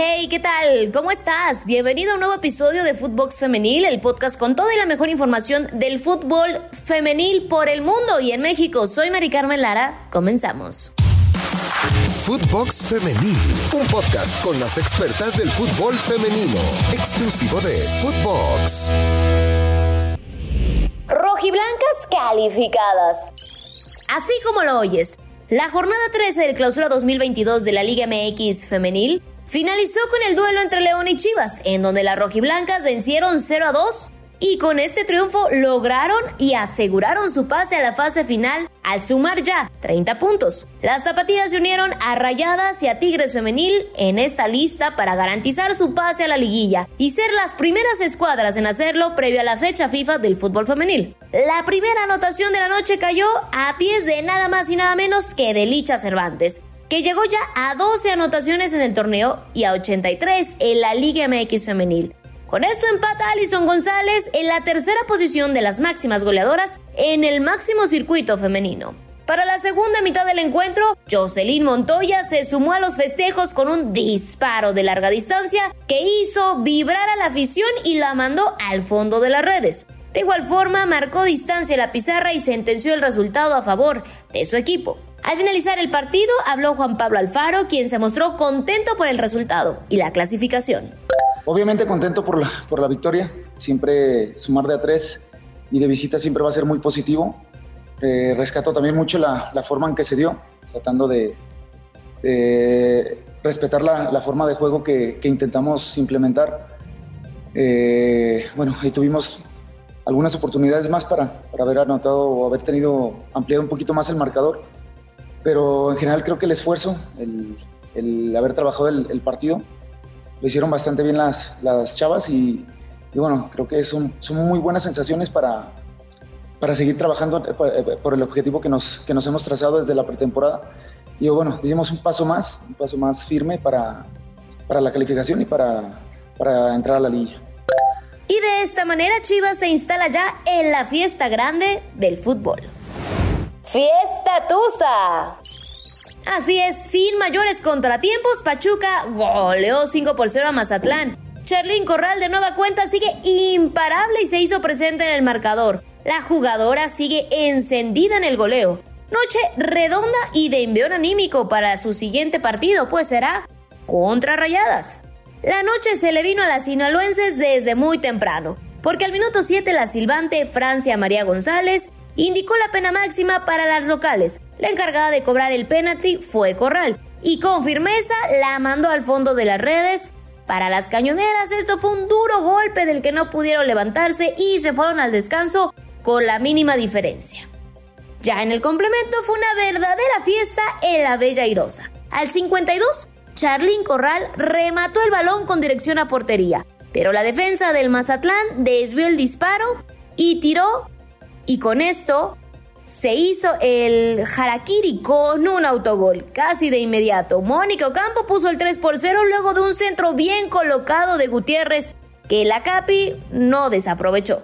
Hey, ¿qué tal? ¿Cómo estás? Bienvenido a un nuevo episodio de Footbox Femenil, el podcast con toda y la mejor información del fútbol femenil por el mundo y en México. Soy Mari Carmen Lara. Comenzamos. Footbox Femenil, un podcast con las expertas del fútbol femenino, exclusivo de Footbox. Rojiblancas calificadas. Así como lo oyes, la jornada 13 del clausura 2022 de la Liga MX femenil finalizó con el duelo entre León y Chivas, en donde las rojiblancas vencieron 0 a 2 y con este triunfo lograron y aseguraron su pase a la fase final al sumar ya 30 puntos. Las zapatillas se unieron a Rayadas y a Tigres Femenil en esta lista para garantizar su pase a la liguilla y ser las primeras escuadras en hacerlo previo a la fecha FIFA del fútbol femenil. La primera anotación de la noche cayó a pies de nada más y nada menos que de Licha Cervantes, que llegó ya a 12 anotaciones en el torneo y a 83 en la Liga MX femenil. Con esto empata Alison González en la tercera posición de las máximas goleadoras en el máximo circuito femenino. Para la segunda mitad del encuentro, Jocelyn Montoya se sumó a los festejos con un disparo de larga distancia que hizo vibrar a la afición y la mandó al fondo de las redes. De igual forma, marcó distancia la pizarra y sentenció el resultado a favor de su equipo. Al finalizar el partido, habló Juan Pablo Alfaro, quien se mostró contento por el resultado y la clasificación. Obviamente contento por la, por la victoria, siempre sumar de a tres y de visita siempre va a ser muy positivo. Eh, rescato también mucho la, la, forma en que se dio, tratando de, respetar la, la, forma de juego que, que intentamos implementar. Eh, bueno, ahí tuvimos algunas oportunidades más para, para haber anotado o haber tenido ampliado un poquito más el marcador pero en general creo que el esfuerzo, el, el haber trabajado el, partido, lo hicieron bastante bien las, las chavas y, bueno, creo que son, son muy buenas sensaciones para, para seguir trabajando por, por, el objetivo que nos, que nos hemos trazado desde la pretemporada. Y bueno, dimos un paso más, un paso más firme para, para la calificación y para, para entrar a la liga. Y de esta manera Chivas se instala ya en la fiesta grande del fútbol. Fiesta Tusa. Así es, sin mayores contratiempos, Pachuca goleó 5 por 0 a Mazatlán. Charlín Corral de nueva cuenta sigue imparable y se hizo presente en el marcador. La jugadora sigue encendida en el goleo. Noche redonda y de envión anímico para su siguiente partido, pues será contra Rayadas. La noche se le vino a las sinaloenses desde muy temprano, porque al minuto 7 la silbante Francia María González indicó la pena máxima para las locales. La encargada de cobrar el penalti fue Corral y con firmeza la mandó al fondo de las redes. Para las cañoneras esto fue un duro golpe del que no pudieron levantarse y se fueron al descanso con la mínima diferencia. Ya en el complemento fue una verdadera fiesta en la Bella Irosa. Al 52, Charlín Corral remató el balón con dirección a portería, pero la defensa del Mazatlán desvió el disparo y tiró y con esto se hizo el harakiri con un autogol, casi de inmediato. Mónica Ocampo puso el 3 por 0 luego de un centro bien colocado de Gutiérrez que la Capi no desaprovechó.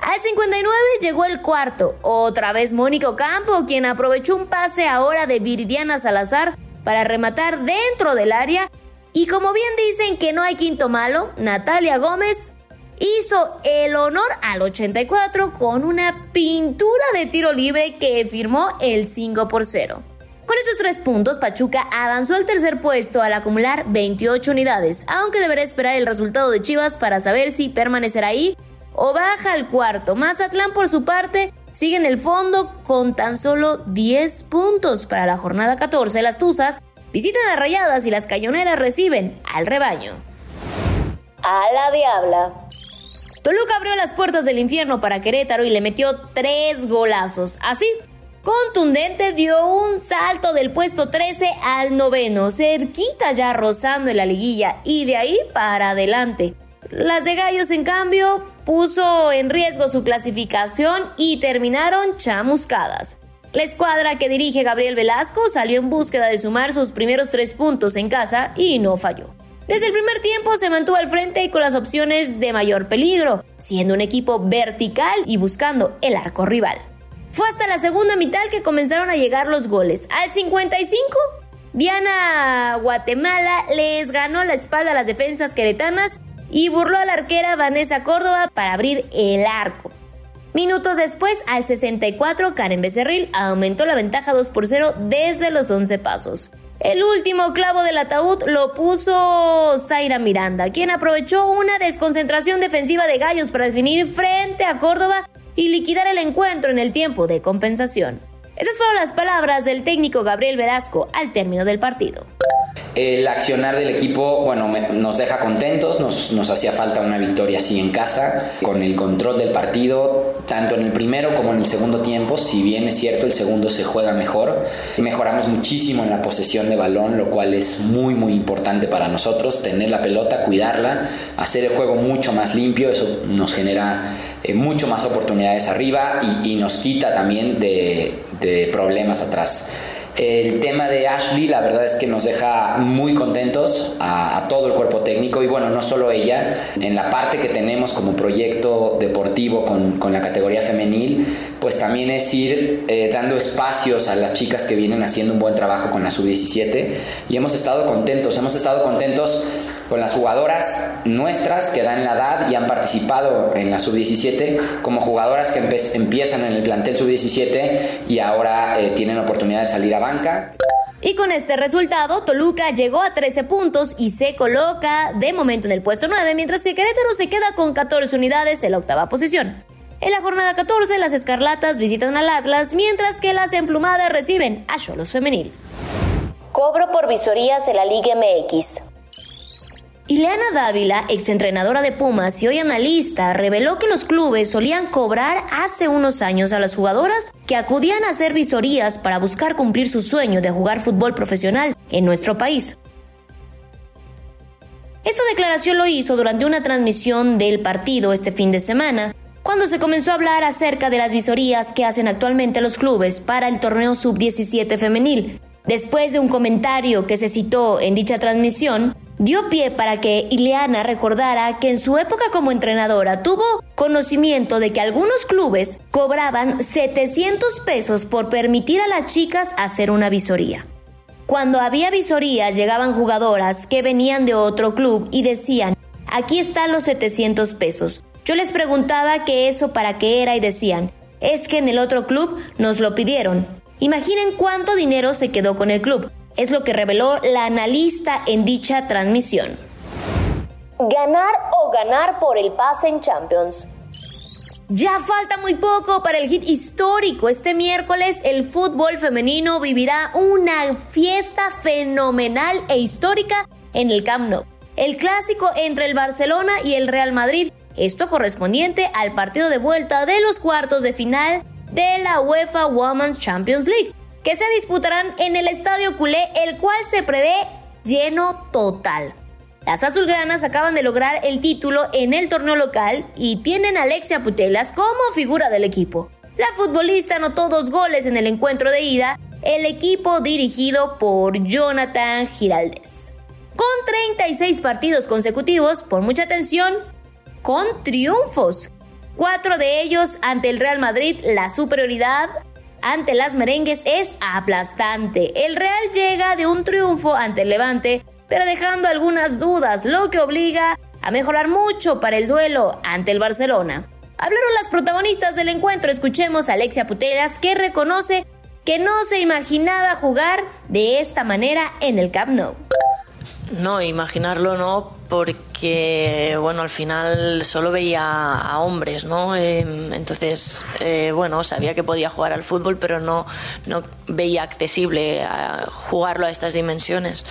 Al 59 llegó el cuarto, otra vez Mónica Ocampo, quien aprovechó un pase ahora de Viridiana Salazar para rematar dentro del área. Y como bien dicen que no hay quinto malo, Natalia Gómez hizo el honor al 84 con una pintura de tiro libre que firmó el 5 por 0. Con estos tres puntos, Pachuca avanzó al tercer puesto al acumular 28 unidades, aunque deberá esperar el resultado de Chivas para saber si permanecerá ahí o baja al cuarto. Mazatlán, por su parte, sigue en el fondo con tan solo 10 puntos para la jornada 14. Las Tuzas visitan a Rayadas y las Cañoneras reciben al rebaño. A la Diabla. Toluca abrió las puertas del infierno para Querétaro y le metió tres golazos. Así, contundente dio un salto del puesto 13 al noveno, cerquita ya rozando en la liguilla y de ahí para adelante. Las de Gallos, en cambio, puso en riesgo su clasificación y terminaron chamuscadas. La escuadra que dirige Gabriel Velasco salió en búsqueda de sumar sus primeros tres puntos en casa y no falló. Desde el primer tiempo se mantuvo al frente y con las opciones de mayor peligro, siendo un equipo vertical y buscando el arco rival. Fue hasta la segunda mitad que comenzaron a llegar los goles. Al 55, Diana Guatemala les ganó la espalda a las defensas queretanas y burló a la arquera Vanessa Córdoba para abrir el arco. Minutos después, al 64, Karen Becerril aumentó la ventaja 2 por 0 desde los 11 pasos. El último clavo del ataúd lo puso Zaira Miranda, quien aprovechó una desconcentración defensiva de Gallos para definir frente a Córdoba y liquidar el encuentro en el tiempo de compensación. Esas fueron las palabras del técnico Gabriel Velasco al término del partido. El accionar del equipo, bueno, nos deja contentos, nos, hacía falta una victoria así en casa, con el control del partido, tanto en el primero como en el segundo tiempo, si bien es cierto el segundo se juega mejor, mejoramos muchísimo en la posesión de balón, lo cual es muy muy importante para nosotros, tener la pelota, cuidarla, hacer el juego mucho más limpio, eso nos genera eh, mucho más oportunidades arriba y, nos quita también de problemas atrás. El tema de Ashley, la verdad es que nos deja muy contentos a, todo el cuerpo técnico y bueno, no solo ella, en la parte que tenemos como proyecto deportivo con, con la categoría femenil, pues también es ir eh, dando espacios a las chicas que vienen haciendo un buen trabajo con la sub-17 y hemos estado contentos, hemos estado contentos con las jugadoras nuestras que dan la edad y han participado en la sub-17, como jugadoras que empiezan en el plantel sub-17 y ahora eh, tienen oportunidad de salir a banca. Y con este resultado, Toluca llegó a 13 puntos y se coloca de momento en el puesto 9, mientras que Querétaro se queda con 14 unidades en la octava posición. En la jornada 14, las Escarlatas visitan al Atlas, mientras que las Emplumadas reciben a Cholos Femenil. Cobro por visorías en la Liga MX. Ileana Dávila, exentrenadora de Pumas y hoy analista, reveló que los clubes solían cobrar hace unos años a las jugadoras que acudían a hacer visorías para buscar cumplir su sueño de jugar fútbol profesional en nuestro país. Esta declaración lo hizo durante una transmisión del partido este fin de semana, cuando se comenzó a hablar acerca de las visorías que hacen actualmente los clubes para el torneo sub-17 femenil. Después de un comentario que se citó en dicha transmisión, dio pie para que Ileana recordara que en su época como entrenadora tuvo conocimiento de que algunos clubes cobraban 700 pesos por permitir a las chicas hacer una visoría. Cuando había visoría llegaban jugadoras que venían de otro club y decían, aquí están los 700 pesos. Yo les preguntaba que eso para qué era y decían, es que en el otro club nos lo pidieron. Imaginen cuánto dinero se quedó con el club es lo que reveló la analista en dicha transmisión. Ganar o ganar por el pase en Champions. Ya falta muy poco para el hit histórico. Este miércoles el fútbol femenino vivirá una fiesta fenomenal e histórica en el Camp Nou. El clásico entre el Barcelona y el Real Madrid, esto correspondiente al partido de vuelta de los cuartos de final de la UEFA Women's Champions League que se disputarán en el Estadio Culé, el cual se prevé lleno total. Las azulgranas acaban de lograr el título en el torneo local y tienen a Alexia Putelas como figura del equipo. La futbolista anotó dos goles en el encuentro de ida, el equipo dirigido por Jonathan Giraldes. Con 36 partidos consecutivos, por mucha atención, con triunfos. Cuatro de ellos ante el Real Madrid, la superioridad ante las merengues es aplastante. El Real llega de un triunfo ante el Levante, pero dejando algunas dudas, lo que obliga a mejorar mucho para el duelo ante el Barcelona. Hablaron las protagonistas del encuentro, escuchemos a Alexia Putelas que reconoce que no se imaginaba jugar de esta manera en el Camp Nou. No, imaginarlo no, porque bueno, al final solo veía a hombres, ¿no? Em, entonces, eh, bueno, sabía que podía jugar al fútbol, pero no, no veía accesible a jugarlo a estas dimensiones.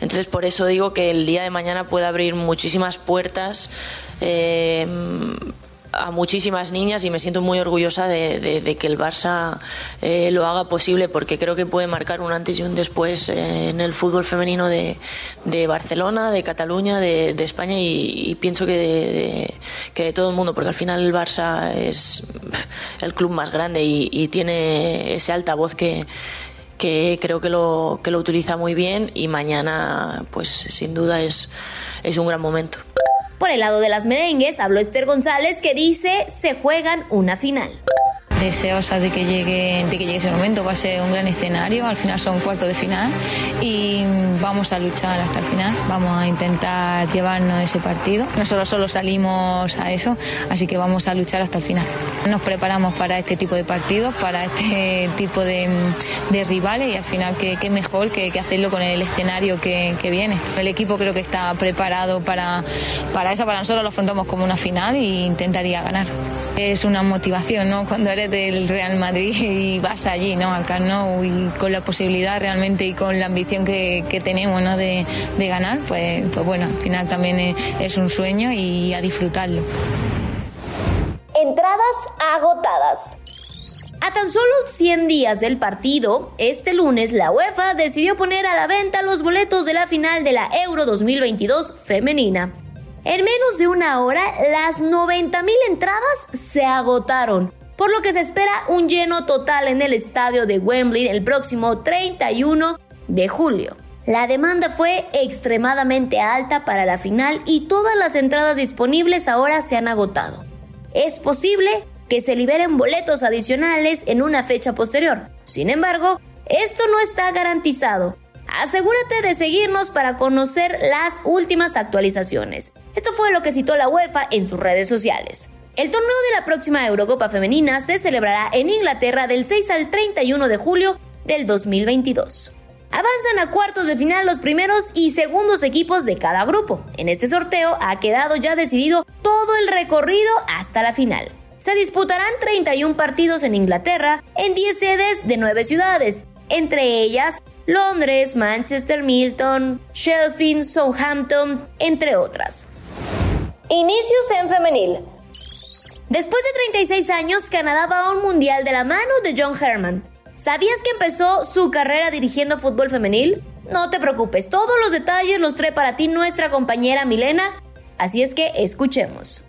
Entonces, por eso digo que el día de mañana puede abrir muchísimas puertas. Eh, a muchísimas niñas y me siento muy orgullosa de, que el Barça eh, lo haga posible porque creo que puede marcar un antes y un después eh, en el fútbol femenino de, Barcelona, de Cataluña, de, España y, pienso que de, que de todo el mundo porque al final el Barça es el club más grande y, tiene ese altavoz que que creo que lo, que lo utiliza muy bien y mañana pues sin duda es, es un gran momento. Por el lado de las merengues, habló Esther González que dice se juegan una final. Deseosas de que llegue, de que llegue ese momento. Va a ser un gran escenario, al final son cuartos de final y vamos a luchar hasta el final. Vamos a intentar llevarnos ese partido. Nosotros solo salimos a eso, así que vamos a luchar hasta el final. Nos preparamos para este tipo de partidos, para este tipo de, rivales y al final qué, mejor que, hacerlo con el escenario que, que, viene. El equipo creo que está preparado para, para eso, para nosotros lo afrontamos como una final e intentaría ganar. Es una motivación, ¿no? Cuando eres del Real Madrid y vas allí, ¿no? Al Camp y con la posibilidad realmente y con la ambición que, tenemos, ¿no? De, ganar, pues, pues bueno, al final también es, es un sueño y a disfrutarlo. Entradas agotadas. A tan solo 100 días del partido, este lunes la UEFA decidió poner a la venta los boletos de la final de la Euro 2022 femenina. En menos de una hora, las 90.000 entradas se agotaron, por lo que se espera un lleno total en el estadio de Wembley el próximo 31 de julio. La demanda fue extremadamente alta para la final y todas las entradas disponibles ahora se han agotado. Es posible que se liberen boletos adicionales en una fecha posterior. Sin embargo, esto no está garantizado. Asegúrate de seguirnos para conocer las últimas actualizaciones. Esto fue lo que citó la UEFA en sus redes sociales. El torneo de la próxima Eurocopa Femenina se celebrará en Inglaterra del 6 al 31 de julio del 2022. Avanzan a cuartos de final los primeros y segundos equipos de cada grupo. En este sorteo ha quedado ya decidido todo el recorrido hasta la final. Se disputarán 31 partidos en Inglaterra en 10 sedes de 9 ciudades, entre ellas Londres, Manchester, Milton, Sheffield, Southampton, entre otras. Inicios en femenil. Después de 36 años, Canadá va a un mundial de la mano de John Herman. ¿Sabías que empezó su carrera dirigiendo fútbol femenil? No te preocupes, todos los detalles los trae para ti nuestra compañera Milena, así es que escuchemos.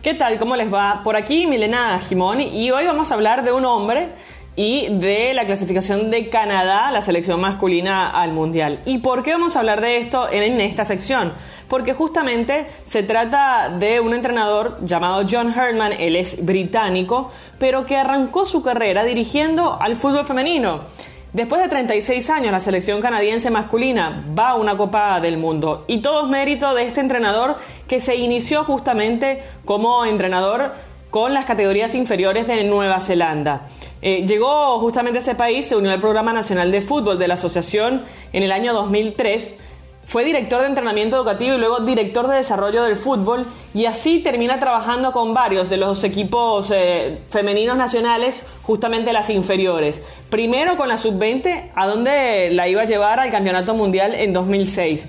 ¿Qué tal? ¿Cómo les va? Por aquí Milena Jimón y hoy vamos a hablar de un hombre y de la clasificación de Canadá, la selección masculina al Mundial. ¿Y por qué vamos a hablar de esto en esta sección? Porque justamente se trata de un entrenador llamado John Herdman, él es británico, pero que arrancó su carrera dirigiendo al fútbol femenino. Después de 36 años, la selección canadiense masculina va a una Copa del Mundo y todo es mérito de este entrenador que se inició justamente como entrenador con las categorías inferiores de Nueva Zelanda. Eh, llegó justamente a ese país, se unió al Programa Nacional de Fútbol de la Asociación en el año 2003. Fue director de entrenamiento educativo y luego director de desarrollo del fútbol y así termina trabajando con varios de los equipos eh, femeninos nacionales, justamente las inferiores. Primero con la sub-20, a donde la iba a llevar al Campeonato Mundial en 2006.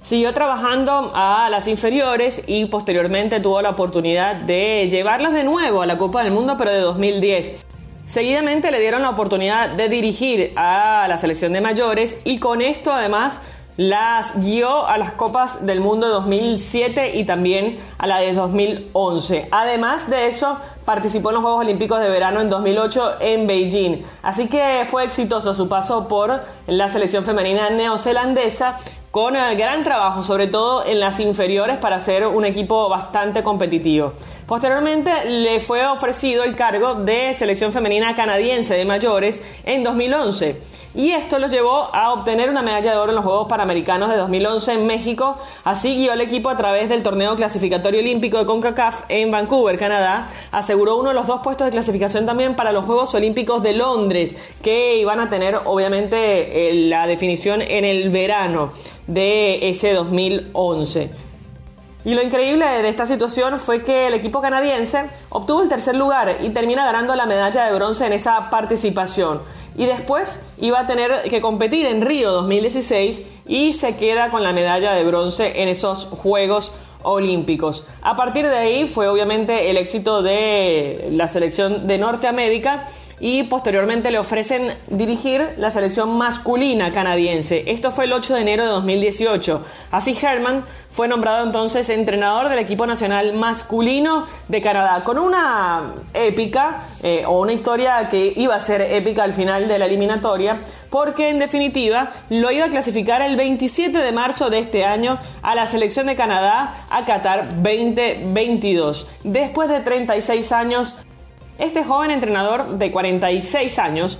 Siguió trabajando a las inferiores y posteriormente tuvo la oportunidad de llevarlas de nuevo a la Copa del Mundo, pero de 2010. Seguidamente le dieron la oportunidad de dirigir a la selección de mayores y con esto además las guió a las Copas del Mundo de 2007 y también a la de 2011. Además de eso, participó en los Juegos Olímpicos de Verano en 2008 en Beijing. Así que fue exitoso su paso por la selección femenina neozelandesa con el gran trabajo, sobre todo en las inferiores, para ser un equipo bastante competitivo. Posteriormente le fue ofrecido el cargo de selección femenina canadiense de mayores en 2011 y esto lo llevó a obtener una medalla de oro en los Juegos Panamericanos de 2011 en México. Así guió el equipo a través del torneo clasificatorio olímpico de CONCACAF en Vancouver, Canadá. Aseguró uno de los dos puestos de clasificación también para los Juegos Olímpicos de Londres, que iban a tener obviamente eh, la definición en el verano de ese 2011. Y lo increíble de esta situación fue que el equipo canadiense obtuvo el tercer lugar y termina ganando la medalla de bronce en esa participación y después iba a tener que competir en Río 2016 y se queda con la medalla de bronce en esos Juegos Olímpicos. A partir de ahí fue obviamente el éxito de la selección de Norteamérica y posteriormente le ofrecen dirigir la selección masculina canadiense. Esto fue el 8 de enero de 2018. Así Herman fue nombrado entonces entrenador del equipo nacional masculino de Canadá, con una épica eh, o una historia que iba a ser épica al final de la eliminatoria, porque en definitiva lo iba a clasificar el 27 de marzo de este año a la selección de Canadá a Qatar 2022. Después de 36 años Este joven entrenador de 46 años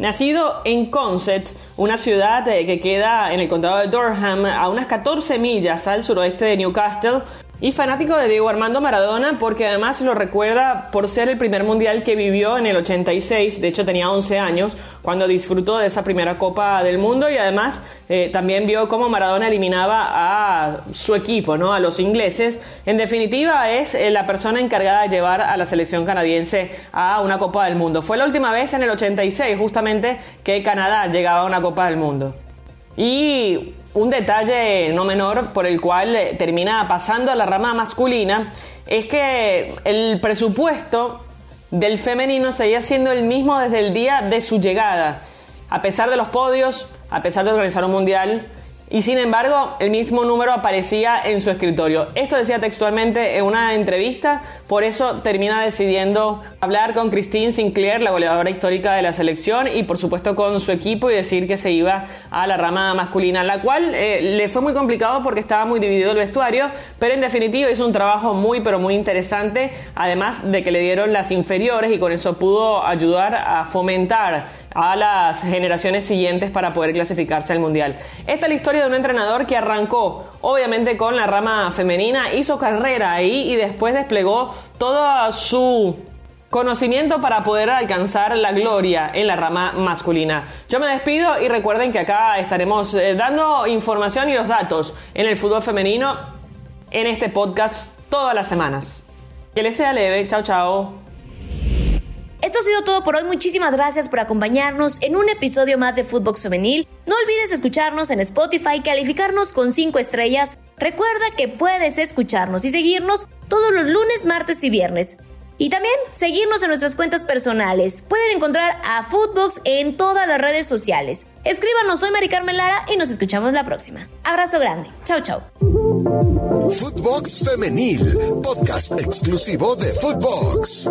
Nacido en Consett, una ciudad eh, que queda en el condado de Durham, a unas 14 millas al suroeste de Newcastle, y fanático de Diego Armando Maradona porque además lo recuerda por ser el primer mundial que vivió en el 86, de hecho tenía 11 años cuando disfrutó de esa primera Copa del Mundo y además eh, también vio cómo Maradona eliminaba a su equipo, ¿no? a los ingleses. En definitiva es eh, la persona encargada de llevar a la selección canadiense a una Copa del Mundo. Fue la última vez en el 86 justamente que Canadá llegaba a una Copa del Mundo. Y un detalle no menor por el cual eh, termina pasando a la rama masculina es que el presupuesto del femenino seguía siendo el mismo desde el día de su llegada. A pesar de los podios, a pesar de organizar un mundial, y sin embargo el mismo número aparecía en su escritorio. Esto decía textualmente en una entrevista, por eso termina decidiendo hablar con Christine Sinclair, la goleadora histórica de la selección, y por supuesto con su equipo y decir que se iba a la rama masculina, la cual eh, le fue muy complicado porque estaba muy dividido el vestuario, pero en definitiva hizo un trabajo muy pero muy interesante, además de que le dieron las inferiores y con eso pudo ayudar a fomentar a las generaciones siguientes para poder clasificarse al Mundial. Esta es la historia de un entrenador que arrancó obviamente con la rama femenina, hizo carrera ahí y después desplegó todo su conocimiento para poder alcanzar la gloria en la rama masculina. Yo me despido y recuerden que acá estaremos eh, dando información y los datos en el fútbol femenino en este podcast todas las semanas. Que les sea leve, chao chao. Ha sido todo por hoy. Muchísimas gracias por acompañarnos en un episodio más de Footbox Femenil. No olvides escucharnos en Spotify, calificarnos con 5 estrellas. Recuerda que puedes escucharnos y seguirnos todos los lunes, martes y viernes. Y también seguirnos en nuestras cuentas personales. Pueden encontrar a Footbox en todas las redes sociales. Escríbanos, soy Mari Carmen Lara y nos escuchamos la próxima. Abrazo grande. Chau, chau. Footbox Femenil, podcast exclusivo de Footbox.